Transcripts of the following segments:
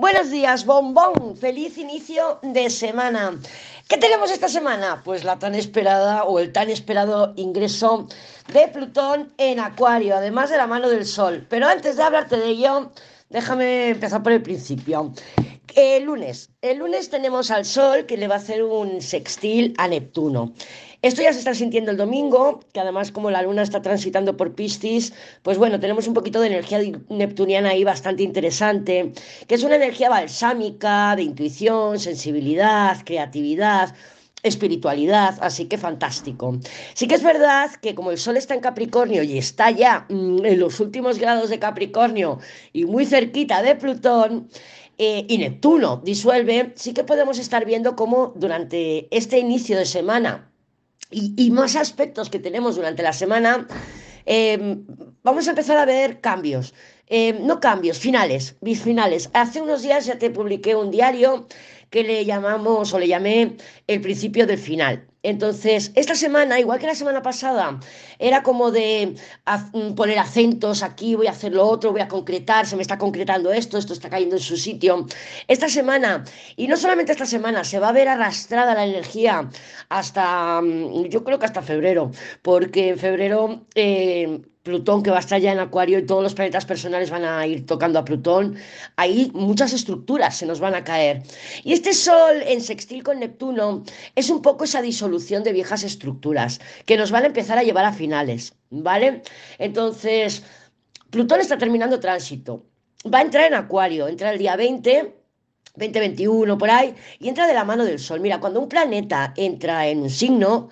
Buenos días, bombón. Feliz inicio de semana. ¿Qué tenemos esta semana? Pues la tan esperada o el tan esperado ingreso de Plutón en Acuario, además de la mano del Sol. Pero antes de hablarte de ello, déjame empezar por el principio. El lunes. El lunes tenemos al Sol que le va a hacer un sextil a Neptuno. Esto ya se está sintiendo el domingo, que además como la luna está transitando por Piscis, pues bueno, tenemos un poquito de energía neptuniana ahí bastante interesante, que es una energía balsámica, de intuición, sensibilidad, creatividad, espiritualidad, así que fantástico. Sí que es verdad que como el Sol está en Capricornio y está ya mm, en los últimos grados de Capricornio y muy cerquita de Plutón, eh, y Neptuno disuelve, sí que podemos estar viendo cómo durante este inicio de semana y, más aspectos que tenemos durante la semana, em, vamos a empezar a ver cambios. Em, no cambios, finales, bisfinales. Hace unos días ya te publiqué un diario que le llamamos o le llamé el principio del final. Entonces, esta semana, igual que la semana pasada, era como de mm, poner acentos aquí, voy a hacer lo otro, voy a concretar, se me está concretando esto, esto está cayendo en su sitio. Esta semana, y no solamente esta semana, se va a ver arrastrada la energía hasta, mm, yo creo que hasta febrero, porque en febrero eh, Plutón que va a estar ya en Acuario y todos los planetas personales van a ir tocando a Plutón, ahí muchas estructuras se nos van a caer. Y este Sol en sextil con Neptuno es un poco esa disolución de viejas estructuras que nos van a empezar a llevar a finales, ¿vale? Entonces, Plutón está terminando tránsito. Va a entrar en Acuario, entra el día 20 2021 por ahí, y entra de la mano del Sol. Mira, cuando un planeta entra en un signo,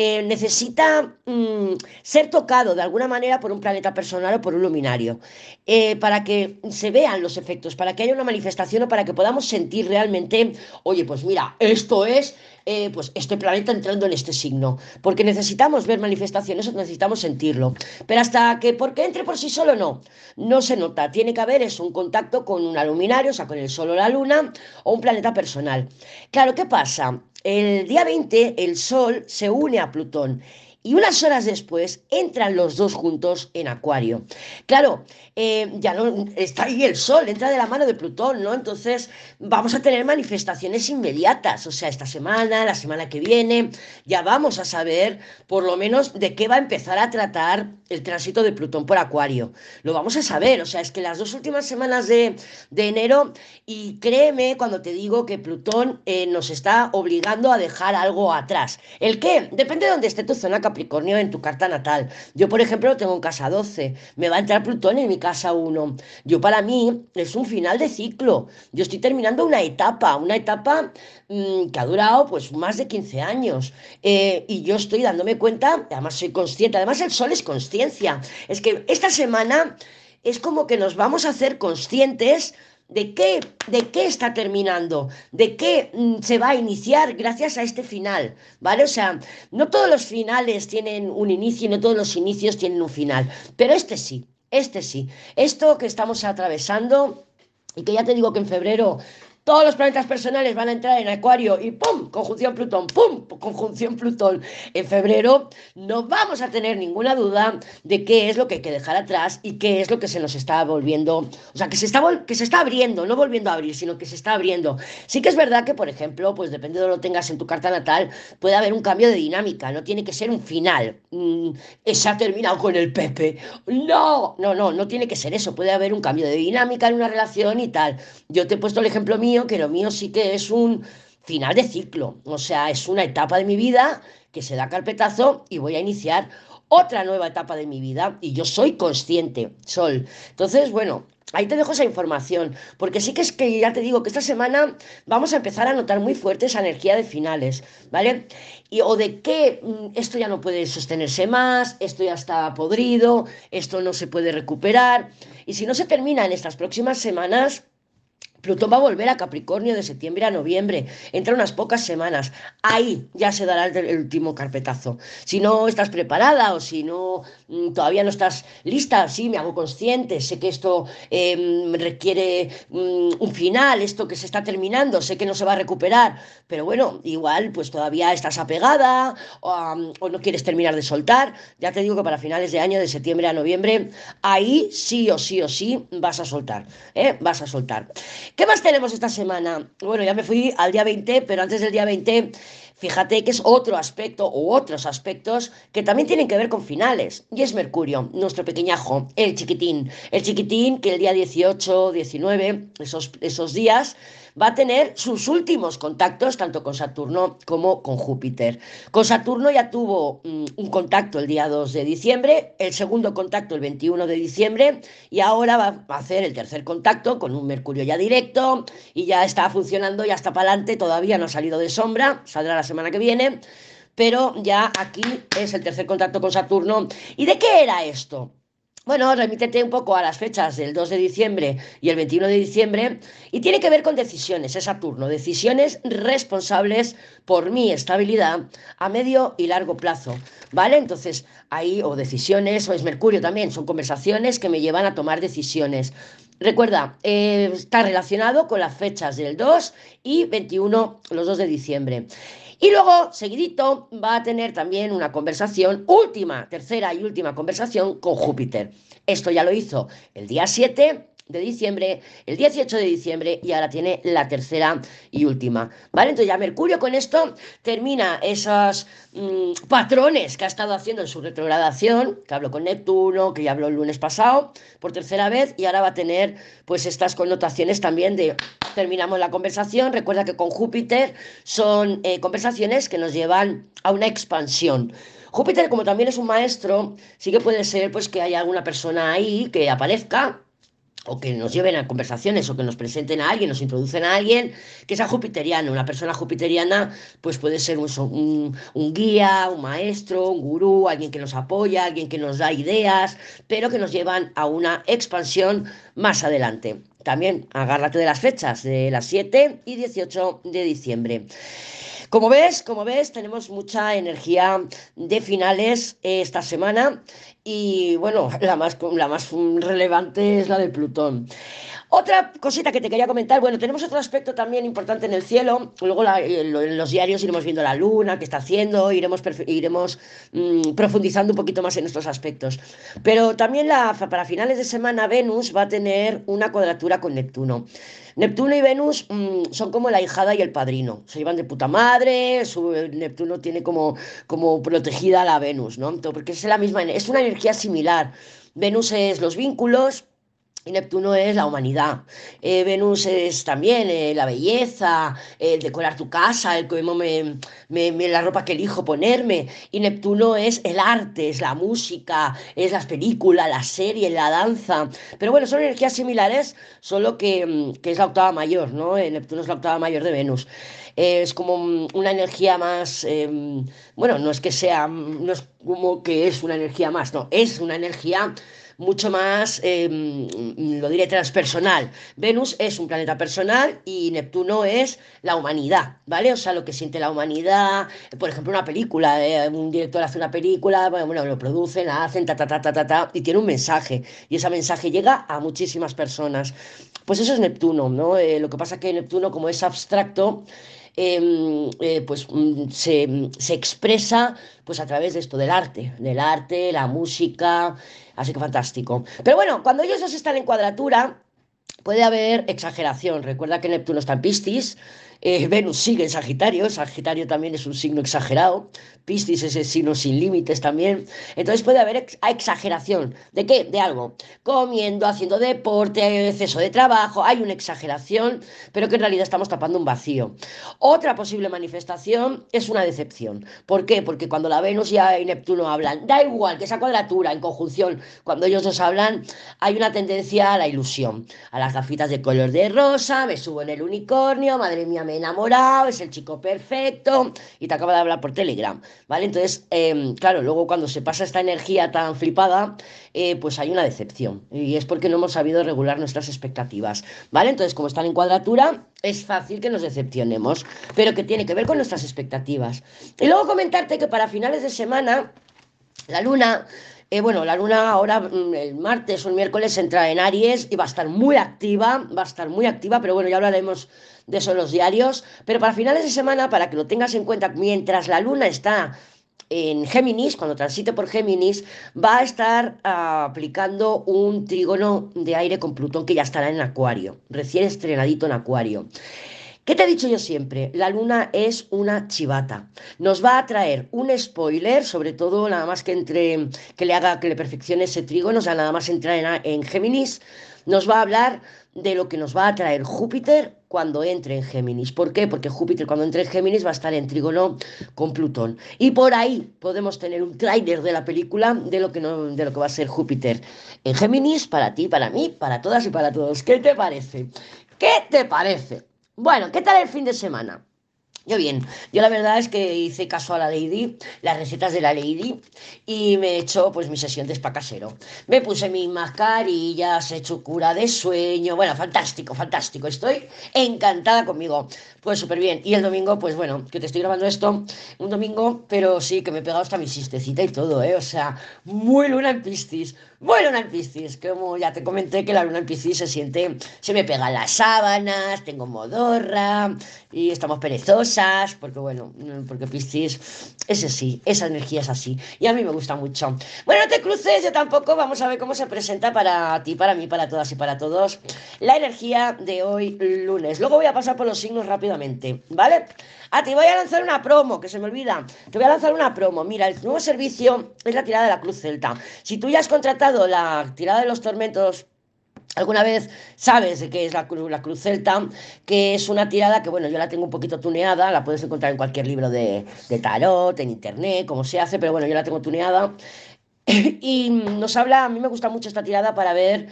eh, necesita mm, ser tocado de alguna manera por un planeta personal o por un luminario, eh, para que se vean los efectos, para que haya una manifestación o para que podamos sentir realmente, oye, pues mira, esto es eh, pues este planeta entrando en este signo, porque necesitamos ver manifestaciones, necesitamos sentirlo. Pero hasta que porque entre por sí solo no, no se nota. Tiene que haber es un contacto con un luminario, o sea, con el Sol o la Luna, o un planeta personal. Claro, ¿qué pasa? El día 20 el Sol se une a Plutón y unas horas después entran los dos juntos en Acuario. Claro, eh, ya no está ahí el Sol, entra de la mano de Plutón, ¿no? Entonces vamos a tener manifestaciones inmediatas, o sea, esta semana, la semana que viene, ya vamos a saber por lo menos de qué va a empezar a tratar el tránsito de Plutón por Acuario. Lo vamos a saber, o sea, es que las dos últimas semanas de, enero, y créeme cuando te digo que Plutón eh, nos está obligando a dejar algo atrás. ¿El qué? Depende de dónde esté tu zona Capricornio en tu carta natal. Yo, por ejemplo, lo tengo en casa 12, me va a entrar Plutón en mi casa 1. Yo, para mí, es un final de ciclo. Yo estoy terminando una etapa, una etapa mm, que ha durado pues más de 15 años. Eh, y yo estoy dándome cuenta, además soy consciente, además el sol es consciente es que esta semana es como que nos vamos a hacer conscientes de qué, de qué está terminando, de qué mm, se va a iniciar gracias a este final, ¿vale? O sea, no todos los finales tienen un inicio y no todos los inicios tienen un final, pero este sí, este sí. Esto que estamos atravesando y que ya te digo que en febrero todos los planetas personales van a entrar en Acuario y ¡pum! Conjunción Plutón, ¡pum! Conjunción Plutón. En febrero no vamos a tener ninguna duda de qué es lo que hay que dejar atrás y qué es lo que se nos está volviendo, o sea, que se está, que se está abriendo, no volviendo a abrir, sino que se está abriendo. Sí que es verdad que, por ejemplo, pues depende de lo que tengas en tu carta natal, puede haber un cambio de dinámica, no tiene que ser un final. Mm, se ha terminado con el Pepe. No, no, no, no tiene que ser eso, puede haber un cambio de dinámica en una relación y tal. Yo te he puesto el ejemplo mío que lo mío sí que es un final de ciclo, o sea, es una etapa de mi vida que se da carpetazo y voy a iniciar otra nueva etapa de mi vida y yo soy consciente, Sol. Entonces, bueno, ahí te dejo esa información, porque sí que es que ya te digo que esta semana vamos a empezar a notar muy fuerte esa energía de finales, ¿vale? Y, o de que mm, esto ya no puede sostenerse más, esto ya está podrido, esto no se puede recuperar. Y si no se termina en estas próximas semanas, Plutón va a volver a Capricornio de septiembre a noviembre, entre unas pocas semanas. Ahí ya se dará el, último carpetazo. Si no estás preparada o si no mm, todavía no estás lista, sí, me hago consciente, sé que esto em, requiere mm, un final, esto que se está terminando, sé que no se va a recuperar, pero bueno, igual pues todavía estás apegada o, no quieres terminar de soltar. Ya te digo que para finales de año, de septiembre a noviembre, ahí sí o sí o sí vas a soltar, ¿eh? vas a soltar. ¿Qué más tenemos esta semana? Bueno, ya me fui al día 20, pero antes del día 20 Fíjate que es otro aspecto u otros aspectos que también tienen que ver con finales. Y es Mercurio, nuestro pequeñajo, el chiquitín. El chiquitín que el día 18, 19, esos, esos días, va a tener sus últimos contactos tanto con Saturno como con Júpiter. Con Saturno ya tuvo mm, un contacto el día 2 de diciembre, el segundo contacto el 21 de diciembre y ahora va a hacer el tercer contacto con un Mercurio ya directo y ya está funcionando, ya está para adelante, todavía no ha salido de sombra, saldrá la semana que viene. Pero ya aquí es el tercer contacto con Saturno. ¿Y de qué era esto? Bueno, remítete un poco a las fechas del 2 de diciembre y el 21 de diciembre y tiene que ver con decisiones, es Saturno, decisiones responsables por mi estabilidad a medio y largo plazo, ¿vale? Entonces, ahí, o decisiones, o es Mercurio también, son conversaciones que me llevan a tomar decisiones. Recuerda, eh, está relacionado con las fechas del 2 y 21, los 2 de diciembre. Y luego, seguidito, va a tener también una conversación, última, tercera y última conversación con Júpiter. Esto ya lo hizo el día 7 de diciembre, el 18 de diciembre y ahora tiene la tercera y última. ¿Vale? Entonces ya Mercurio con esto termina esos mm, patrones que ha estado haciendo en su retrogradación, que habló con Neptuno, que ya habló el lunes pasado por tercera vez y ahora va a tener pues estas connotaciones también de terminamos la conversación. Recuerda que con Júpiter son eh, conversaciones que nos llevan a una expansión. Júpiter, como también es un maestro, sí que puede ser pues que haya alguna persona ahí que aparezca o que nos lleven a conversaciones o que nos presenten a alguien, nos introducen a alguien que sea jupiteriano. Una persona jupiteriana pues puede ser un, un, guía, un maestro, un gurú, alguien que nos apoya, alguien que nos da ideas, pero que nos llevan a una expansión más adelante. También agárrate de las fechas de las 7 y 18 de diciembre. Como ves, como ves, tenemos mucha energía de finales esta semana y bueno, la más, la más relevante es la de Plutón. Otra cosita que te quería comentar, bueno, tenemos otro aspecto también importante en el cielo, luego en los diarios iremos viendo la luna, qué está haciendo, iremos, iremos mm, profundizando un poquito más en estos aspectos. Pero también para finales de semana Venus va a tener una cuadratura con Neptuno. Neptuno y Venus mm, son como la hijada y el padrino, se llevan de puta madre, su, Neptuno tiene como, como protegida a la Venus, ¿no? Porque es la misma, es una energía similar. Venus es los vínculos, Neptuno es la humanidad. Eh, Venus es también eh, la belleza, el decorar tu casa, el cómo me, me, la ropa que elijo ponerme. Y Neptuno es el arte, es la música, es las películas, la serie, la danza. Pero bueno, son energías similares, solo que, mm, que es la octava mayor, ¿no? Eh, Neptuno es la octava mayor de Venus. es como mm, una energía más, em, bueno, no es que sea, no es como que es una energía más, no, es una energía mucho más, em, lo diré, transpersonal. Venus es un planeta personal y Neptuno es la humanidad, ¿vale? O sea, lo que siente la humanidad, por ejemplo, una película, eh, un director hace una película, bueno, lo producen, hacen, ta, ta, ta, ta, ta, ta, y tiene un mensaje, y ese mensaje llega a muchísimas personas. Pues eso es Neptuno, ¿no? Eh, lo que pasa es que Neptuno, como es abstracto, Em, eh, pues mm, se, se, expresa pues a través de esto del arte, del arte, la música, así que fantástico. Pero bueno, cuando ellos dos están en cuadratura, puede haber exageración. Recuerda que Neptuno está en Piscis, eh, Venus sigue en Sagitario, Sagitario también es un signo exagerado, Piscis es el signo sin límites también, entonces puede haber exageración. ¿De qué? De algo. Comiendo, haciendo deporte, exceso de trabajo, hay una exageración, pero que en realidad estamos tapando un vacío. Otra posible manifestación es una decepción. ¿Por qué? Porque cuando la Venus y Neptuno hablan, da igual que esa cuadratura en conjunción, cuando ellos dos hablan, hay una tendencia a la ilusión, a las gafitas de color de rosa, me subo en el unicornio, madre mía, me he enamorado, es el chico perfecto y te acaba de hablar por Telegram, ¿vale? Entonces, em, claro, luego cuando se pasa esta energía tan flipada, eh, pues hay una decepción y es porque no hemos sabido regular nuestras expectativas, ¿vale? Entonces, como están en cuadratura, es fácil que nos decepcionemos, pero que tiene que ver con nuestras expectativas. Y luego comentarte que para finales de semana, la luna eh, bueno, la luna ahora mm, el martes o el miércoles entra en Aries y va a estar muy activa, va a estar muy activa, pero bueno, ya hablaremos de eso en los diarios. Pero para finales de semana, para que lo tengas en cuenta, mientras la luna está en Géminis, cuando transite por Géminis, va a estar ah, aplicando un trígono de aire con Plutón que ya estará en Acuario, recién estrenadito en Acuario. ¿Qué te he dicho yo siempre? La luna es una chivata. Nos va a traer un spoiler, sobre todo nada más que entre que le haga que le perfeccione ese trígono, o sea, nada más entrar en, en Géminis, nos va a hablar de lo que nos va a traer Júpiter cuando entre en Géminis. ¿Por qué? Porque Júpiter cuando entre en Géminis va a estar en trígono con Plutón. Y por ahí podemos tener un tráiler de la película de lo, que no, de lo que va a ser Júpiter en Géminis para ti, para mí, para todas y para todos. ¿Qué te parece? ¿Qué te parece? Bueno, ¿qué tal el fin de semana? Yo bien, yo la verdad es que hice caso a la Lady, las recetas de la Lady, y me he hecho pues mi sesión de spa casero. Me puse mis mascarillas, he hecho cura de sueño, bueno, fantástico, fantástico, estoy encantada conmigo. Pues súper bien. Y el domingo, pues bueno, que te estoy grabando esto, un domingo, pero sí, que me he pegado hasta mi sistecita y todo, ¿eh? O sea, muy luna en Piscis, muy luna en Piscis, como ya te comenté que la luna en Piscis se siente, se me pegan las sábanas, tengo modorra, y estamos perezosas, porque bueno, porque Piscis es así, esa energía es así, y a mí me gusta mucho. Bueno, no te cruces, yo tampoco, vamos a ver cómo se presenta para ti, para mí, para todas y para todos la energía de hoy lunes. Luego voy a pasar por los signos rápidos ¿vale? Ah, te voy a lanzar una promo, que se me olvida. Te voy a lanzar una promo. Mira, el nuevo servicio es la tirada de la Cruz Celta. Si tú ya has contratado la tirada de los tormentos Alguna vez sabes de qué es la, Cruz Celta, que es una tirada que, bueno, yo la tengo un poquito tuneada, la puedes encontrar en cualquier libro de, de tarot, en internet, como se hace, pero bueno, yo la tengo tuneada. y nos habla, a mí me gusta mucho esta tirada para ver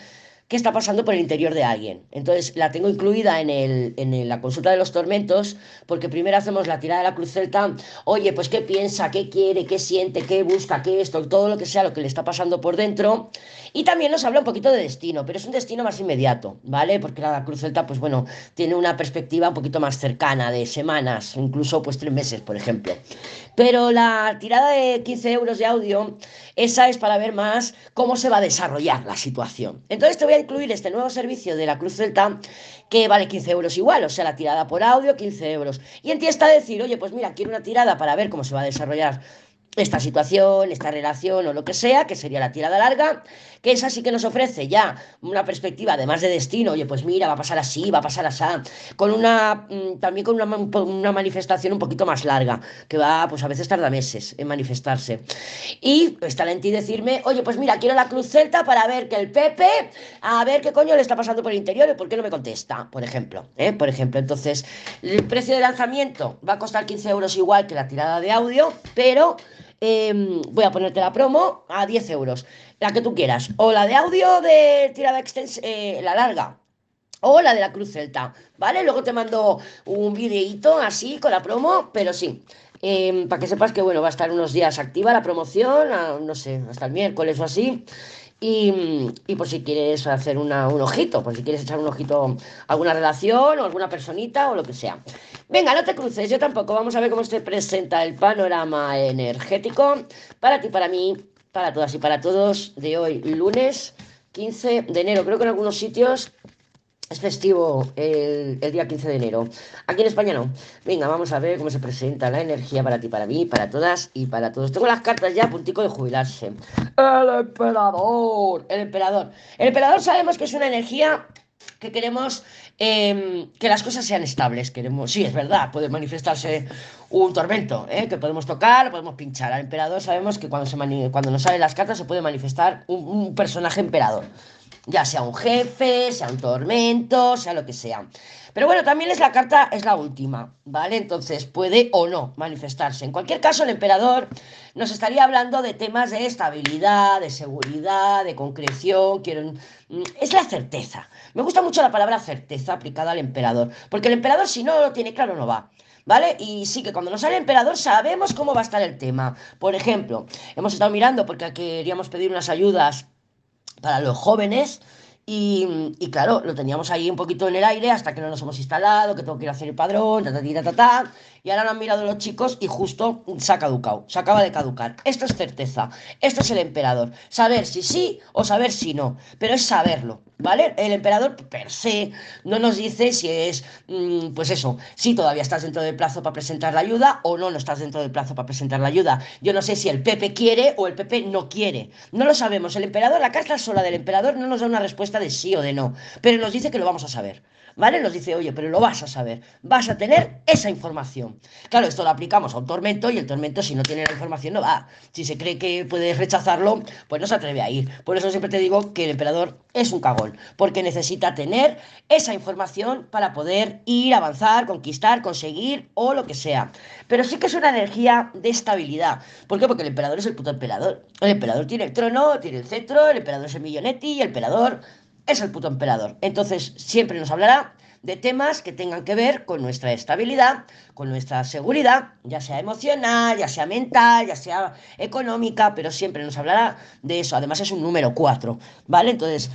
qué está pasando por el interior de alguien. Entonces la tengo incluida en, el, en la consulta de los tormentos, porque primero hacemos la tirada de la cruz celta, oye, pues qué piensa, qué quiere, qué siente, qué busca, qué esto, todo lo que sea lo que le está pasando por dentro. Y también nos habla un poquito de destino, pero es un destino más inmediato, ¿vale? Porque la cruz celta, pues bueno, tiene una perspectiva un poquito más cercana, de semanas, incluso pues tres meses, por ejemplo. Pero la tirada de 15 euros de audio, esa es para ver más cómo se va a desarrollar la situación. Entonces te voy a incluir este nuevo servicio de la Cruz Celta que vale 15 euros igual, o sea, la tirada por audio, 15 euros. Y en ti está decir, oye, pues mira, quiero una tirada para ver cómo se va a desarrollar esta situación, esta relación o lo que sea, que sería la tirada larga, que esa sí que nos ofrece ya una perspectiva además de destino, oye, pues mira, va a pasar así, va a pasar así, con una, mm, también con una, una, manifestación un poquito más larga, que va, pues a veces tarda meses en manifestarse. Y está en ti decirme, oye, pues mira, quiero la cruz celta para ver que el Pepe, a ver qué coño le está pasando por el interior y por qué no me contesta, por ejemplo, ¿eh? por ejemplo. Entonces, el precio de lanzamiento va a costar 15 euros igual que la tirada de audio, pero Em, voy a ponerte la promo a 10 euros, la que tú quieras, o la de audio de tirada extensa, eh, la larga, o la de la Cruz Celta, ¿vale? Luego te mando un videíto así con la promo, pero sí. Em, para que sepas que bueno, va a estar unos días activa la promoción, no sé, hasta el miércoles o así. Y, por si quieres hacer un ojito, por si quieres echar un ojito a alguna relación o alguna personita o lo que sea. Venga, no te cruces, yo tampoco. Vamos a ver cómo se presenta el panorama energético para ti, para mí, para todas y para todos de hoy, lunes 15 de enero. Creo que en algunos sitios es festivo el, día 15 de enero. Aquí en España no. Venga, vamos a ver cómo se presenta la energía para ti, para mí, para todas y para todos. Tengo las cartas ya a puntico de jubilarse. El emperador. El emperador. El emperador sabemos que es una energía que queremos em, que las cosas sean estables. Queremos, sí, es verdad, puede manifestarse un tormento, ¿eh? que podemos tocar, podemos pinchar. Al emperador sabemos que cuando, se cuando nos salen las cartas se puede manifestar un personaje emperador ya sea un jefe, sea un tormento, sea lo que sea. Pero bueno, también es la carta, es la última, ¿vale? Entonces puede o no manifestarse. En cualquier caso, el emperador nos estaría hablando de temas de estabilidad, de seguridad, de concreción. Quiero... Mm, es la certeza. Me gusta mucho la palabra certeza aplicada al emperador, porque el emperador si no lo tiene claro no va. ¿Vale? Y sí que cuando nos sale el emperador sabemos cómo va a estar el tema. Por ejemplo, hemos estado mirando porque queríamos pedir unas ayudas para los jóvenes Y, y, claro, lo teníamos ahí un poquito en el aire hasta que no nos hemos instalado, que tengo que ir a hacer el padrón, ta, ta, ta, ta, ta, y ahora lo han mirado los chicos y justo se ha caducado, se acaba de caducar. Esto es certeza, esto es el emperador. Saber si sí o saber si no, pero es saberlo, ¿vale? El emperador per se no nos dice si es, mm, pues eso, si todavía estás dentro del plazo para presentar la ayuda o no, no estás dentro del plazo para presentar la ayuda. Yo no sé si el Pepe quiere o el Pepe no quiere. No lo sabemos. El emperador, la carta sola del emperador no nos da una respuesta de sí o de no, pero nos dice que lo vamos a saber. ¿vale? Nos dice, oye, pero lo vas a saber, vas a tener esa información. Claro, esto lo aplicamos a un tormento y el tormento si no tiene la información no va. Si se cree que puedes rechazarlo, pues no se atreve a ir. Por eso siempre te digo que el emperador es un cagón, porque necesita tener esa información para poder ir, avanzar, conquistar, conseguir o lo que sea. Pero sí que es una energía de estabilidad. ¿Por qué? Porque el emperador es el puto emperador. El emperador tiene el trono, tiene el cetro, el emperador es el millonetti y el emperador es el puto emperador. Entonces, siempre nos hablará de temas que tengan que ver con nuestra estabilidad, con nuestra seguridad, ya sea emocional, ya sea mental, ya sea económica, pero siempre nos hablará de eso. Además es un número 4, ¿vale? Entonces,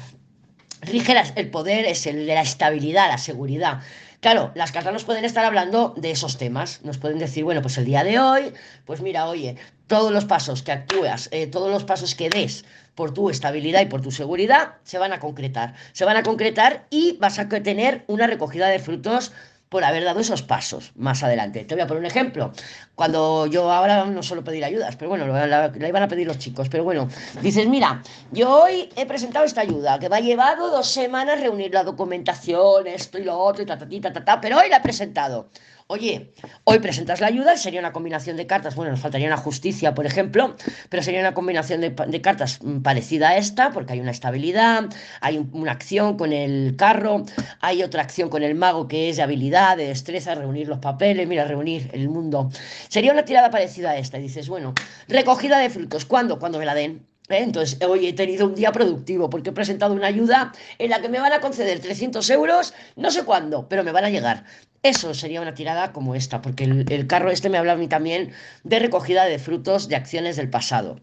rige el poder, es el de la estabilidad, la seguridad. Claro, las cartas nos pueden estar hablando de esos temas. Nos pueden decir, bueno, pues el día de hoy, pues mira, oye, todos los pasos que actúas, eh, todos los pasos que des por tu estabilidad y por tu seguridad, se van a concretar. Se van a concretar y vas a tener una recogida de frutos por haber dado esos pasos más adelante. Te voy a poner un ejemplo. Cuando yo ahora no suelo pedir ayudas, pero bueno, la, iban a pedir los chicos, pero bueno, dices, mira, yo hoy he presentado esta ayuda, que me ha llevado dos semanas reunir la documentación, esto y lo otro, y ta, ta, ta, ta, ta, pero hoy la he presentado. Oye, hoy presentas la ayuda, sería una combinación de cartas, bueno, nos faltaría una justicia, por ejemplo, pero sería una combinación de, cartas mm, parecida a esta, porque hay una estabilidad, hay una acción con el carro, hay otra acción con el mago que es de habilidad, de destreza, reunir los papeles, mira, reunir el mundo. Sería una tirada parecida a esta, y dices, bueno, recogida de frutos, ¿cuándo? Cuando me la den. ¿Eh? Entonces, hoy he tenido un día productivo porque he presentado una ayuda en la que me van a conceder 300 euros, no sé cuándo, pero me van a llegar. Eso sería una tirada como esta, porque el, carro este me habla a mí también de recogida de frutos de acciones del pasado.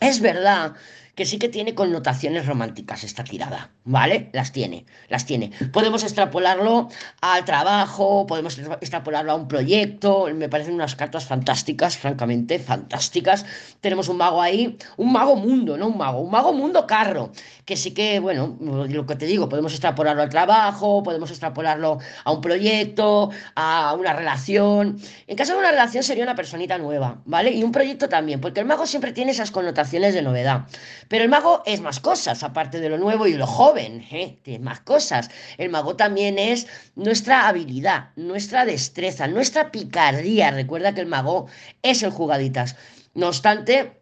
Es verdad que sí que tiene connotaciones románticas esta tirada, ¿vale? Las tiene, las tiene. Podemos extrapolarlo al trabajo, podemos extrapolarlo a un proyecto, me parecen unas cartas fantásticas, francamente, fantásticas. Tenemos un mago ahí, un mago mundo, no un mago, un mago mundo carro, que sí que, bueno, lo que te digo, podemos extrapolarlo al trabajo, podemos extrapolarlo a un proyecto, a una relación. En caso de una relación sería una personita nueva, ¿vale? Y un proyecto también, porque el mago siempre tiene esas connotaciones de novedad. Pero el mago es más cosas, aparte de lo nuevo y lo joven, ¿eh? más cosas. El mago también es nuestra habilidad, nuestra destreza, nuestra picardía. Recuerda que el mago es el jugaditas. No obstante,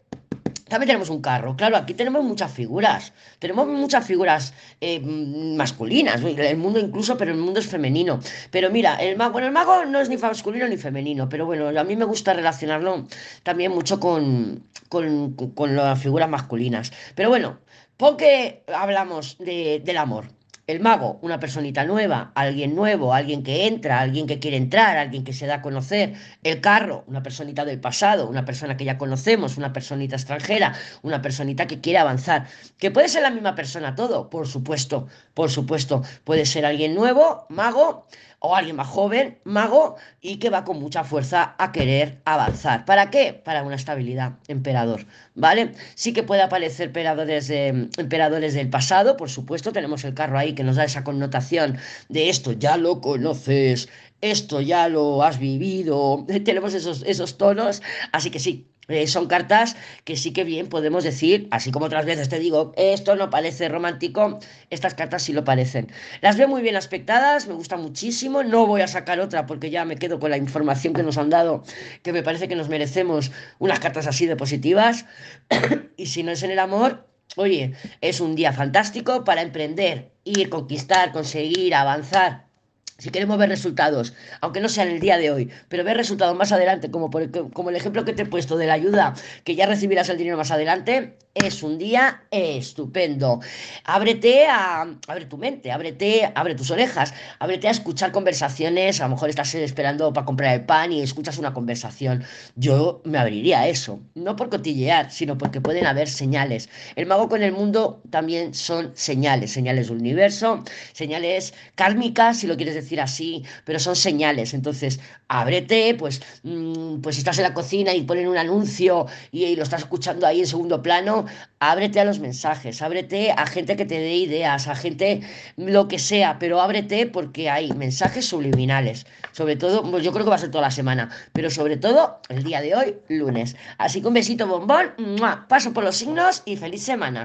también tenemos un carro. Claro, aquí tenemos muchas figuras. Tenemos muchas figuras eh, masculinas. El mundo incluso, pero el mundo es femenino. Pero mira, el mago, bueno, el mago no es ni masculino ni femenino. Pero bueno, a mí me gusta relacionarlo también mucho con, con, las figuras masculinas. Pero bueno, porque hablamos del amor. El mago, una personita nueva, alguien nuevo, alguien que entra, alguien que quiere entrar, alguien que se da a conocer. El carro, una personita del pasado, una persona que ya conocemos, una personita extranjera, una personita que quiere avanzar. ¿Que puede ser la misma persona todo? Por supuesto, por supuesto. Puede ser alguien nuevo, mago, o alguien más joven, mago, y que va con mucha fuerza a querer avanzar. ¿Para qué? Para una estabilidad, emperador, ¿vale? Sí que puede aparecer emperadores, emperadores del pasado, por supuesto, tenemos el carro ahí que nos da esa connotación de esto, ya lo conoces, esto ya lo has vivido, tenemos esos, esos tonos, así que sí, eh, son cartas que sí que bien podemos decir, así como otras veces te digo, esto no parece romántico, estas cartas sí lo parecen. Las veo muy bien aspectadas, me gusta muchísimo, no voy a sacar otra porque ya me quedo con la información que nos han dado, que me parece que nos merecemos unas cartas así de positivas. y si no es en el amor, oye, es un día fantástico para emprender, ir, conquistar, conseguir, avanzar si queremos ver resultados, aunque no sea en el día de hoy, pero ver resultados más adelante, como, por, como el ejemplo que te he puesto de la ayuda, que ya recibirás el dinero más adelante, es un día estupendo. Ábrete a, abre tu mente, ábrete, abre tus orejas, ábrete a escuchar conversaciones, a lo mejor estás esperando para comprar el pan y escuchas una conversación. Yo me abriría a eso, no por cotillear, sino porque pueden haber señales. El mago con el mundo también son señales, señales del universo, señales kármicas, si lo quieres decir así, pero son señales. Entonces, ábrete, pues, mm, pues si estás en la cocina y ponen un anuncio y, lo estás escuchando ahí en segundo plano, ábrete a los mensajes, ábrete a gente que te dé ideas, a gente lo que sea, pero ábrete porque hay mensajes subliminales. Sobre todo, pues yo creo que va a ser toda la semana, pero sobre todo el día de hoy, lunes. Así que un besito bombón, paso por los signos y feliz semana.